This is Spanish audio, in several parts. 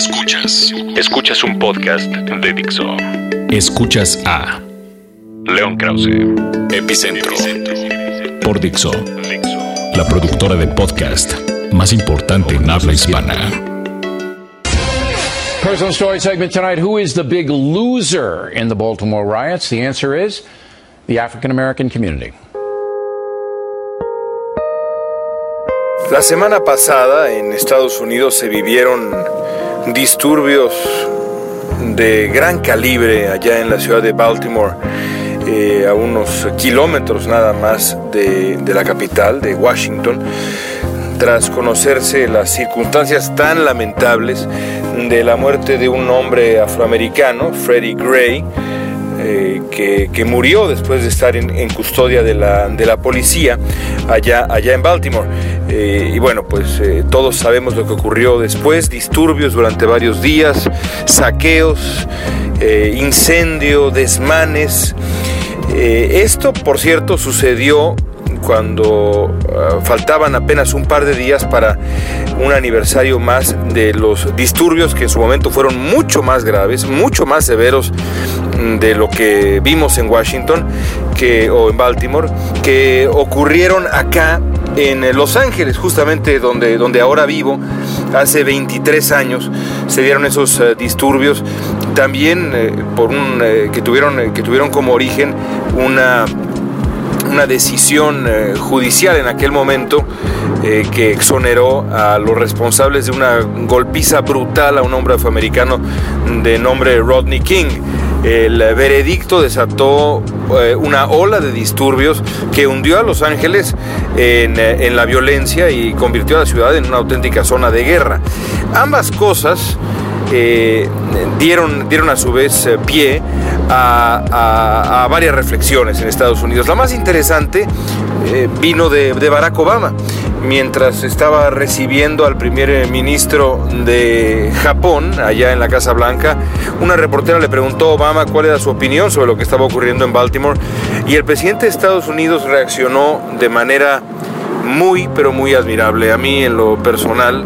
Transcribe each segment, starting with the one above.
Escuchas. Escuchas un podcast de Dixo. Escuchas a León Krause, Epicentro, por Dixo, la productora de podcast más importante en habla hispana. Personal story segment tonight. Who is the big loser in the Baltimore riots? The answer is the African American community. La semana pasada en Estados Unidos se vivieron disturbios de gran calibre allá en la ciudad de Baltimore, eh, a unos kilómetros nada más de, de la capital, de Washington, tras conocerse las circunstancias tan lamentables de la muerte de un hombre afroamericano, Freddie Gray, eh, que, murió después de estar en, custodia de la, de la, policía allá, allá en Baltimore. Eh, y bueno, pues eh, todos sabemos lo que ocurrió después, disturbios durante varios días, saqueos, incendio, desmanes. esto, por cierto, sucedió cuando uh, faltaban apenas un par de días para un aniversario más de los disturbios que en su momento fueron mucho más graves, mucho más severos de lo que vimos en Washington que, o en Baltimore, que ocurrieron acá en Los Ángeles, justamente donde, donde ahora vivo, hace 23 años se dieron esos uh, disturbios, también eh, por un, eh, que, tuvieron, que tuvieron como origen una una decisión eh, judicial en aquel momento eh, que exoneró a los responsables de una golpiza brutal a un hombre afroamericano de nombre Rodney King. El veredicto desató eh, una ola de disturbios que hundió a Los Ángeles en, en, la violencia y convirtió a la ciudad en una auténtica zona de guerra. Ambas cosas eh, dieron, dieron a su vez eh, pie a, varias reflexiones en Estados Unidos. La más interesante eh, vino de, de, Barack Obama. Mientras estaba recibiendo al primer ministro de Japón, allá en la Casa Blanca, una reportera le preguntó a Obama cuál era su opinión sobre lo que estaba ocurriendo en Baltimore y el presidente de Estados Unidos reaccionó de manera muy, pero muy admirable. A mí en lo personal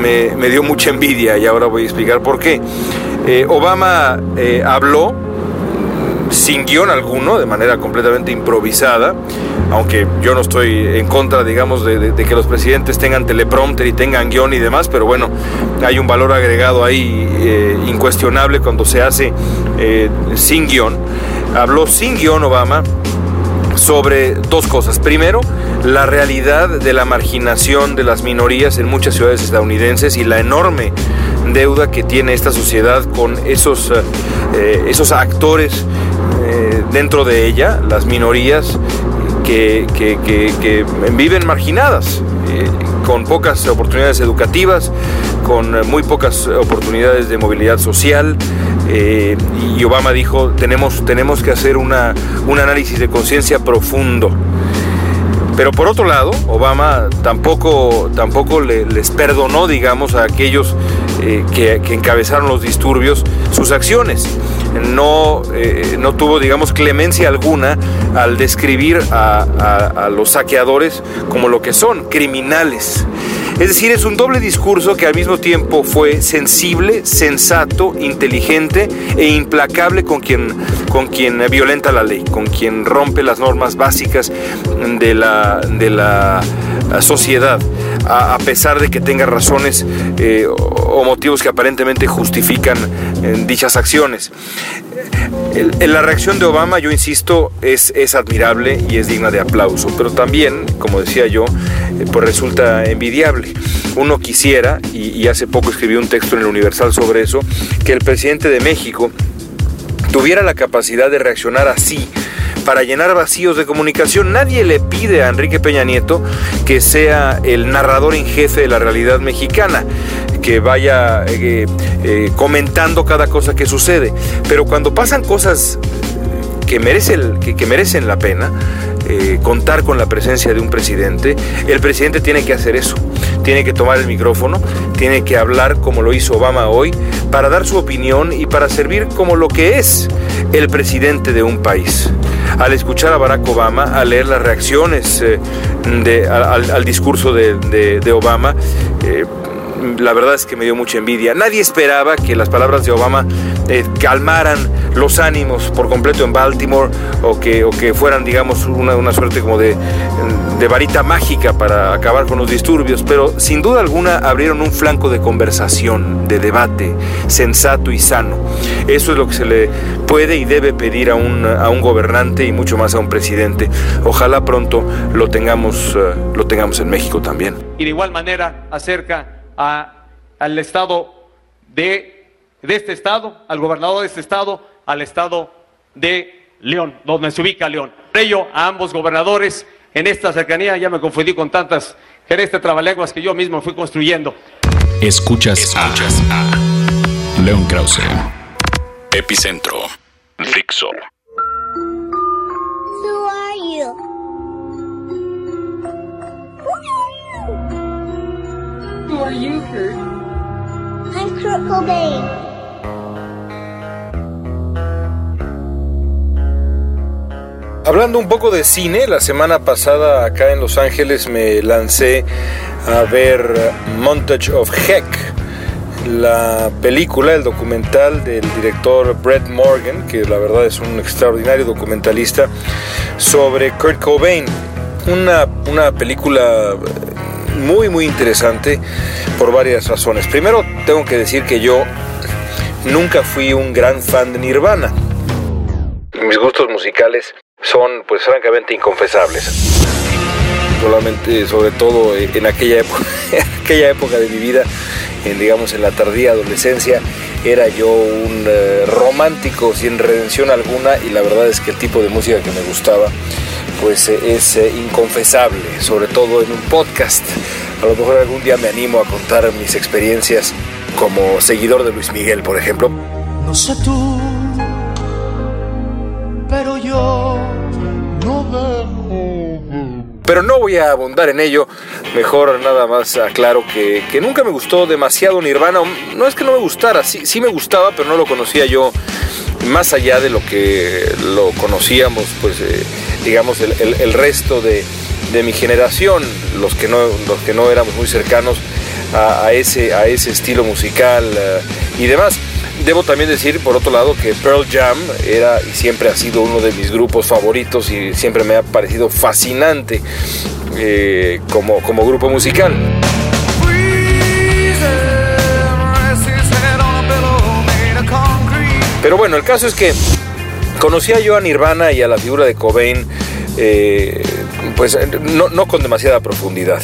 me, me dio mucha envidia y ahora voy a explicar por qué. Eh, Obama eh, habló sin guion alguno, de manera completamente improvisada, aunque yo no estoy en contra, digamos, de, que los presidentes tengan teleprompter y tengan guion y demás, pero bueno, hay un valor agregado ahí eh, incuestionable cuando se hace eh, sin guion. Habló sin guion Obama sobre dos cosas. Primero, la realidad de la marginación de las minorías en muchas ciudades estadounidenses y la enorme deuda que tiene esta sociedad con esos, eh, esos actores dentro de ella, las minorías que, que, que, viven marginadas, eh, con pocas oportunidades educativas, con muy pocas oportunidades de movilidad social. Eh, y Obama dijo, tenemos, tenemos que hacer una, un análisis de conciencia profundo. Pero por otro lado, Obama tampoco, tampoco le, les perdonó, digamos, a aquellos eh, que, que, encabezaron los disturbios sus acciones. No, eh, no tuvo, digamos, clemencia alguna al describir a, a, los saqueadores como lo que son, criminales. Es decir, es un doble discurso que al mismo tiempo fue sensible, sensato, inteligente e implacable con quien, con quien violenta la ley, con quien rompe las normas básicas de la, de la sociedad, a, pesar de que tenga razones eh, o motivos que aparentemente justifican eh, dichas acciones. La reacción de Obama, yo insisto, es, es, admirable y es digna de aplauso, pero también, como decía yo, eh, pues resulta envidiable. Uno quisiera, y, y hace poco escribí un texto en el Universal sobre eso, que el presidente de México tuviera la capacidad de reaccionar así para llenar vacíos de comunicación. Nadie le pide a Enrique Peña Nieto que sea el narrador en jefe de la realidad mexicana que vaya eh, eh, comentando cada cosa que sucede. Pero cuando pasan cosas que, que merecen la pena, eh, contar con la presencia de un presidente, el presidente tiene que hacer eso. Tiene que tomar el micrófono, tiene que hablar como lo hizo Obama hoy, para dar su opinión y para servir como lo que es el presidente de un país. Al escuchar a Barack Obama, al leer las reacciones eh, al, discurso de Obama, eh, la verdad es que me dio mucha envidia. Nadie esperaba que las palabras de Obama eh, calmaran los ánimos por completo en Baltimore o que, o que fueran, digamos, una, una suerte como de, de varita mágica para acabar con los disturbios, pero sin duda alguna abrieron un flanco de conversación, de debate, sensato y sano. Eso es lo que se le puede y debe pedir a un, a un gobernante y mucho más a un presidente. Ojalá pronto lo tengamos, eh, lo tengamos en México también. Y de igual manera acerca a, al estado de, de este estado, al gobernador de este estado, al estado de León, donde se ubica León. Por ello, a ambos gobernadores en esta cercanía, ya me confundí con tantas gerentes trabalenguas que yo mismo fui construyendo. Escuchas, Escuchas a, León Krause, Epicentro, Dixo. Who are you? Who are you, Kurt? I'm Kurt Cobain. Hablando un poco de cine, la semana pasada acá en Los Ángeles me lancé a ver Montage of Heck, la película, el documental del director Brett Morgan, que la verdad es un extraordinario documentalista, sobre Kurt Cobain. Una, una película muy muy interesante por varias razones. Primero tengo que decir que yo nunca fui un gran fan de Nirvana. Mis gustos musicales son pues francamente inconfesables. Solamente, sobre todo en aquella época, aquella época de mi vida, en, digamos en la tardía adolescencia, era yo un eh, romántico sin redención alguna y la verdad es que el tipo de música que me gustaba pues eh, es eh, inconfesable, sobre todo en un podcast. A lo mejor algún día me animo a contar mis experiencias como seguidor de Luis Miguel, por ejemplo. No sé tú, pero yo no dejo. Pero no voy a abundar en ello, mejor nada más aclaro que, que nunca me gustó demasiado Nirvana. No es que no me gustara, sí, sí me gustaba, pero no lo conocía yo más allá de lo que lo conocíamos, pues eh, digamos, el, el, resto de, de, mi generación, los que no, los que no éramos muy cercanos a, ese, a ese estilo musical uh, y demás. Debo también decir, por otro lado, que Pearl Jam era y siempre ha sido uno de mis grupos favoritos y siempre me ha parecido fascinante eh, como, como grupo musical. Pero bueno, el caso es que conocía yo a Nirvana y a la figura de Cobain, eh, pues no, no, con demasiada profundidad.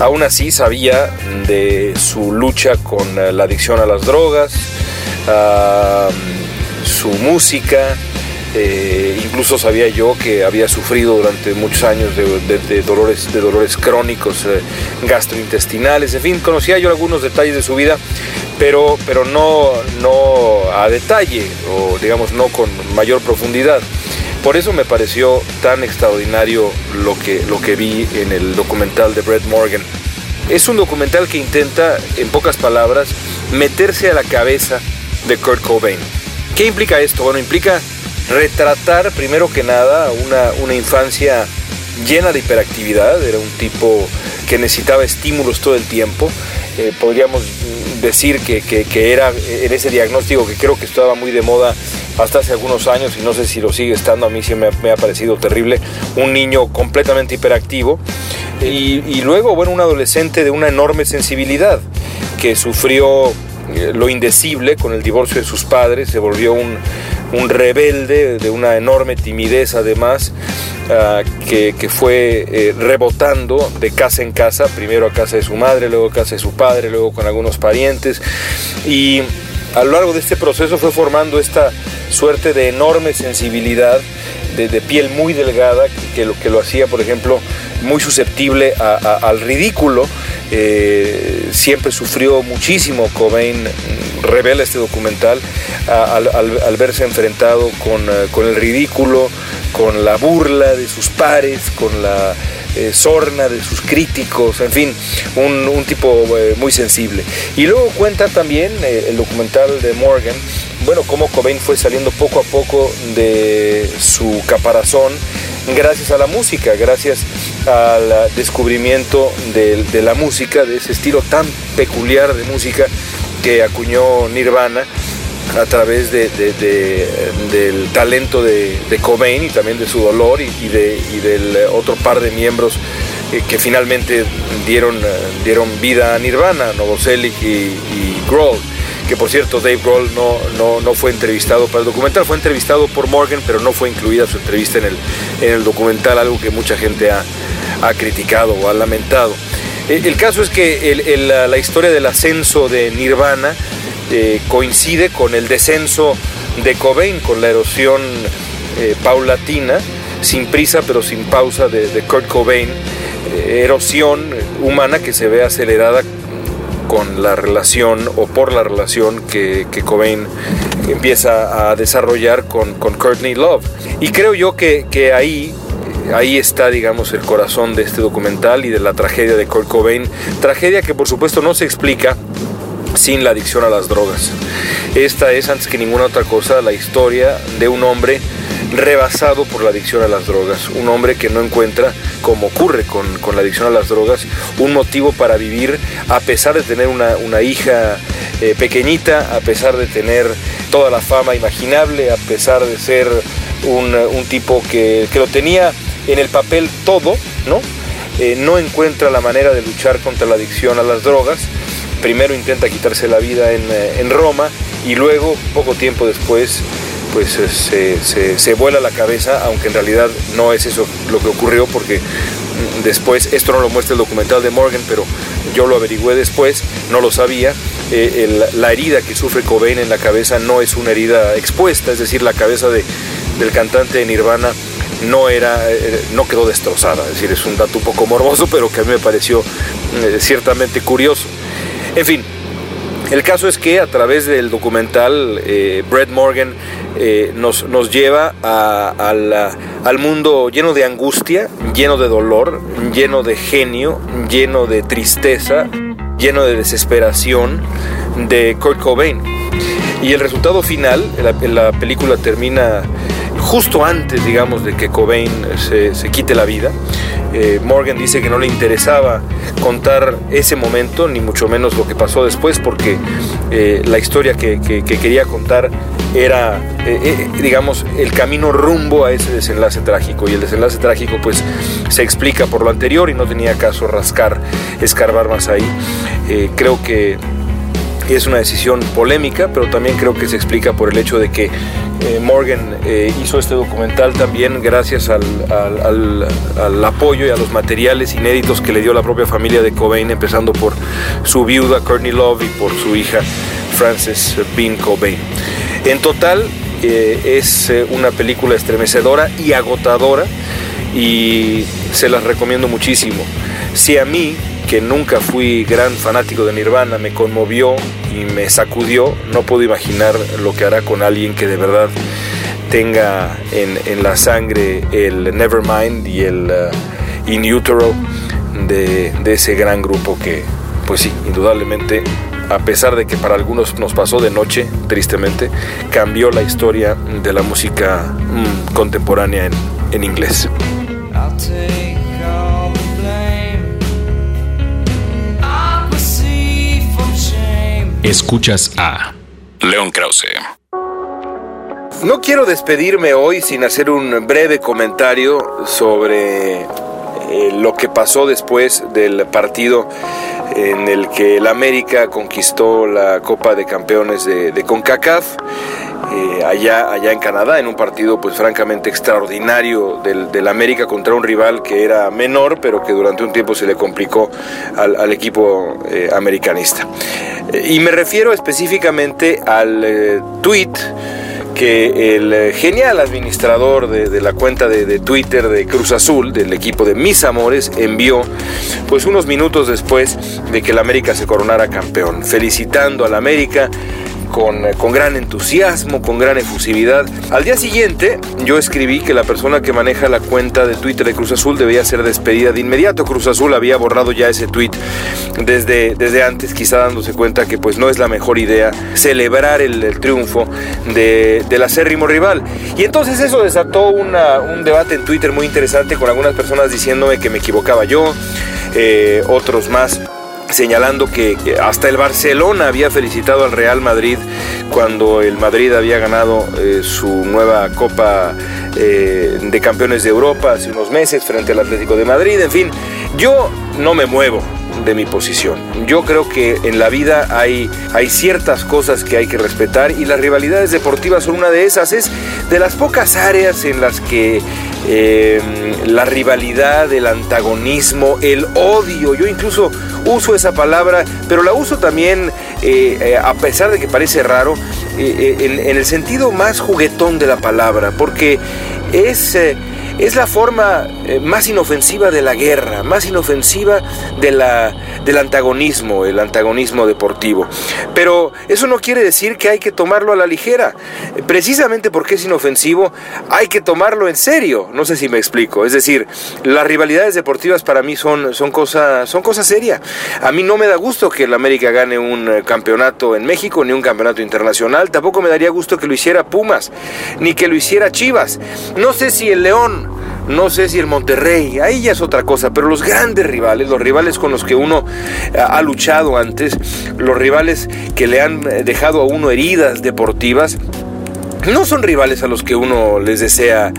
Aún así sabía de su lucha con la adicción a las drogas, uh, su música, eh, incluso sabía yo que había sufrido durante muchos años de dolores, de dolores crónicos eh, gastrointestinales, en fin, conocía yo algunos detalles de su vida, pero, pero no, no a detalle, o digamos no con mayor profundidad. Por eso me pareció tan extraordinario lo que, lo que vi en el documental de Brett Morgan. Es un documental que intenta, en pocas palabras, meterse a la cabeza de Kurt Cobain. ¿Qué implica esto? Bueno, implica retratar primero que nada una, una infancia llena de hiperactividad, era un tipo que necesitaba estímulos todo el tiempo. Eh, podríamos decir que, que, era en ese diagnóstico que creo que estaba muy de moda hasta hace algunos años y no sé si lo sigue estando, a mí sí me, me ha parecido terrible, un niño completamente hiperactivo y, y luego, bueno, un adolescente de una enorme sensibilidad que sufrió lo indecible con el divorcio de sus padres, se volvió un, rebelde de una enorme timidez además, uh, que, fue eh, rebotando de casa en casa, primero a casa de su madre, luego a casa de su padre, luego con algunos parientes, y a lo largo de este proceso fue formando esta suerte de enorme sensibilidad, de, piel muy delgada, que lo, que lo hacía, por ejemplo, muy susceptible al ridículo. Eh, siempre sufrió muchísimo Cobain, revela este documental, al, verse enfrentado con, uh, con, el ridículo, con la burla de sus pares, con la eh, sorna de sus críticos, en fin, un, un tipo eh, muy sensible. Y luego cuenta también eh, el documental de Morgan, bueno, cómo Cobain fue saliendo poco a poco de su caparazón gracias a la música, gracias al descubrimiento de, la música, de ese estilo tan peculiar de música que acuñó Nirvana a través de, de, de, del talento de, Cobain y también de su dolor y, del otro par de miembros eh, que finalmente dieron, dieron vida a Nirvana, Novoselic y, y Grohl que por cierto Dave Grohl no, no, no, fue entrevistado para el documental, fue entrevistado por Morgan, pero no fue incluida su entrevista en el, en el documental, algo que mucha gente ha, ha criticado o ha lamentado. El, el caso es que la historia del ascenso de Nirvana eh, coincide con el descenso de Cobain, con la erosión eh, paulatina, sin prisa pero sin pausa de, Kurt Cobain, eh, erosión humana que se ve acelerada con la relación o por la relación que, que Cobain empieza a desarrollar con, con Courtney Love. Y creo yo que, que ahí ahí está, digamos, el corazón de este documental y de la tragedia de Kurt Cobain. Tragedia que por supuesto no se explica sin la adicción a las drogas. Esta es, antes que ninguna otra cosa, la historia de un hombre rebasado por la adicción a las drogas, un hombre que no encuentra, como ocurre con, con la adicción a las drogas, un motivo para vivir a pesar de tener una, una hija eh, pequeñita, a pesar de tener toda la fama imaginable, a pesar de ser un, un tipo que, que, lo tenía en el papel todo, ¿no? Eh, no encuentra la manera de luchar contra la adicción a las drogas, primero intenta quitarse la vida en, en Roma y luego, poco tiempo después, pues se, se, se, vuela la cabeza, aunque en realidad no es eso lo que ocurrió, porque después, esto no lo muestra el documental de Morgan, pero yo lo averigüé después, no lo sabía, eh, la herida que sufre Cobain en la cabeza no es una herida expuesta, es decir, la cabeza de, del cantante de Nirvana no era eh, no quedó destrozada, es decir, es un dato un poco morboso, pero que a mí me pareció eh, ciertamente curioso. En fin, el caso es que a través del documental eh, Brett Morgan eh, nos, nos, lleva a, al mundo lleno de angustia, lleno de dolor, lleno de genio, lleno de tristeza, lleno de desesperación de Kurt Cobain. Y el resultado final, la, la película termina justo antes, digamos, de que Cobain se, se quite la vida. Eh, Morgan dice que no le interesaba contar ese momento, ni mucho menos lo que pasó después, porque eh, la historia que, que, que, quería contar era, eh, digamos, el camino rumbo a ese desenlace trágico. Y el desenlace trágico, pues, se explica por lo anterior y no tenía caso rascar, escarbar más ahí. creo que es una decisión polémica, pero también creo que se explica por el hecho de que eh, Morgan eh, hizo este documental también gracias al, apoyo y a los materiales inéditos que le dio la propia familia de Cobain, empezando por su viuda Courtney Love y por su hija Frances Bean Cobain. En total eh, es una película estremecedora y agotadora y se las recomiendo muchísimo. Si a mí que nunca fui gran fanático de Nirvana, me conmovió y me sacudió, no puedo imaginar lo que hará con alguien que de verdad tenga en, en la sangre el Nevermind y el uh, In Utero de, de ese gran grupo que, pues sí, indudablemente a pesar de que para algunos nos pasó de noche, tristemente, cambió la historia de la música mmm, contemporánea en, en inglés. Escuchas a León Krause. No quiero despedirme hoy sin hacer un breve comentario sobre eh, lo que pasó después del partido en el que el América conquistó la Copa de Campeones de, de CONCACAF. Eh, allá, allá en Canadá, en un partido pues francamente extraordinario del, del, América contra un rival que era menor, pero que durante un tiempo se le complicó al, equipo eh, americanista. Eh, y me refiero específicamente al tweet que el genial administrador de, de la cuenta de, de, Twitter de Cruz Azul, del equipo de Mis Amores, envió pues unos minutos después de que el América se coronara campeón, felicitando al América con, con gran entusiasmo, con gran efusividad. Al día siguiente yo escribí que la persona que maneja la cuenta de Twitter de Cruz Azul debía ser despedida de inmediato. Cruz Azul había borrado ya ese tweet desde, desde antes, quizá dándose cuenta que pues no es la mejor idea celebrar el, triunfo de, del acérrimo rival. Y entonces eso desató un debate en Twitter muy interesante con algunas personas diciéndome que me equivocaba yo, eh, otros más señalando que hasta el Barcelona había felicitado al Real Madrid cuando el Madrid había ganado eh, su nueva Copa eh, de Campeones de Europa hace unos meses frente al Atlético de Madrid. En fin, yo no me muevo de mi posición. Yo creo que en la vida hay, hay ciertas cosas que hay que respetar y las rivalidades deportivas son una de esas. Es de las pocas áreas en las que eh, la rivalidad, el antagonismo, el odio, yo incluso uso esa palabra, pero la uso también, eh, eh, a pesar de que parece raro, en, en, el sentido más juguetón de la palabra, porque es es la forma eh, más inofensiva de la guerra, más inofensiva de la, del antagonismo, el antagonismo deportivo. Pero eso no quiere decir que hay que tomarlo a la ligera. Precisamente porque es inofensivo, hay que tomarlo en serio. No sé si me explico. Es decir, las rivalidades deportivas para mí son, son, cosa, son cosa seria. A mí no me da gusto que el América gane un eh, campeonato en México, ni un campeonato internacional. Tampoco me daría gusto que lo hiciera Pumas, ni que lo hiciera Chivas. No sé si el León no sé si el Monterrey, ahí ya es otra cosa, pero los grandes rivales, los rivales con los que uno eh, ha luchado antes, los rivales que le han eh, dejado a uno heridas deportivas, no son rivales a los que uno les desea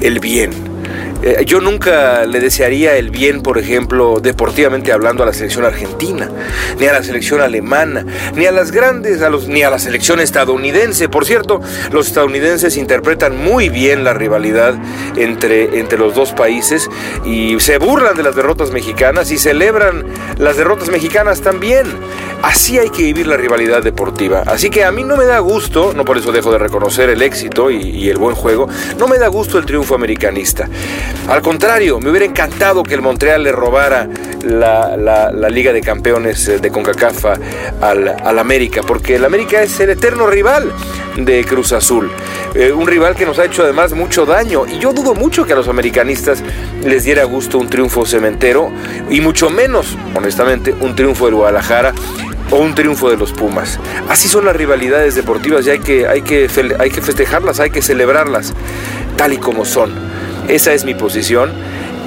el bien. Eh, yo nunca le desearía el bien, por ejemplo, deportivamente hablando, a la selección argentina, ni a la selección alemana, ni a las grandes, a los, ni a la selección estadounidense. Por cierto, los estadounidenses interpretan muy bien la rivalidad entre, entre los dos países y se burlan de las derrotas mexicanas y celebran las derrotas mexicanas también. Así hay que vivir la rivalidad deportiva. Así que a mí no me da gusto, no por eso dejo de reconocer el éxito y, el buen juego, no me da gusto el triunfo americanista. Al contrario, me hubiera encantado que el Montreal le robara la, Liga de Campeones eh, de CONCACAF al, América, porque el América es el eterno rival de Cruz Azul. Eh, un rival que nos ha hecho además mucho daño. Y yo dudo mucho que a los americanistas les diera gusto un triunfo cementero, y mucho menos, honestamente, un triunfo del Guadalajara o un triunfo de los Pumas. Así son las rivalidades deportivas y hay que, hay que, hay que festejarlas, hay que celebrarlas tal y como son. Esa es mi posición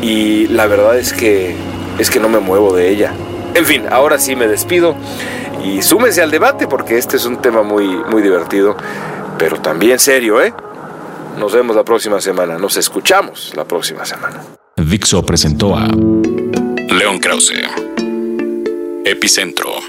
y la verdad es que es que no me muevo de ella. En fin, ahora sí me despido y súmense al debate porque este es un tema muy muy divertido, pero también serio, ¿eh? Nos vemos la próxima semana, nos escuchamos la próxima semana. Dixo presentó a León Krause. Epicentro.